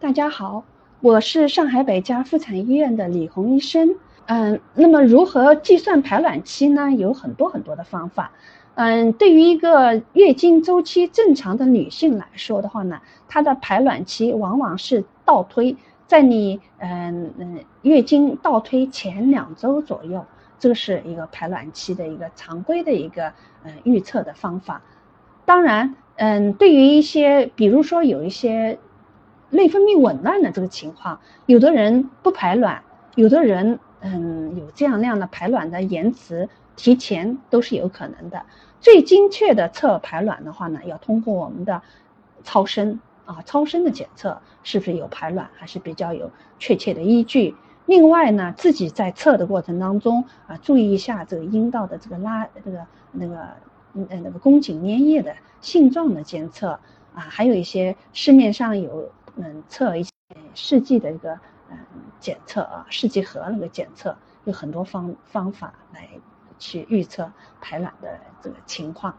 大家好，我是上海北家妇产医院的李红医生。嗯，那么如何计算排卵期呢？有很多很多的方法。嗯，对于一个月经周期正常的女性来说的话呢，她的排卵期往往是倒推，在你嗯嗯月经倒推前两周左右，这是一个排卵期的一个常规的一个嗯预测的方法。当然，嗯，对于一些比如说有一些。内分泌紊乱的这个情况，有的人不排卵，有的人嗯有这样那样的排卵的延迟、提前都是有可能的。最精确的测排卵的话呢，要通过我们的超声啊，超声的检测是不是有排卵，还是比较有确切的依据。另外呢，自己在测的过程当中啊，注意一下这个阴道的这个拉这个那个嗯那个宫颈粘液的性状的监测啊，还有一些市面上有。嗯，测一些试剂的一个嗯检测啊，试剂盒那个检测，有很多方方法来去预测排卵的这个情况。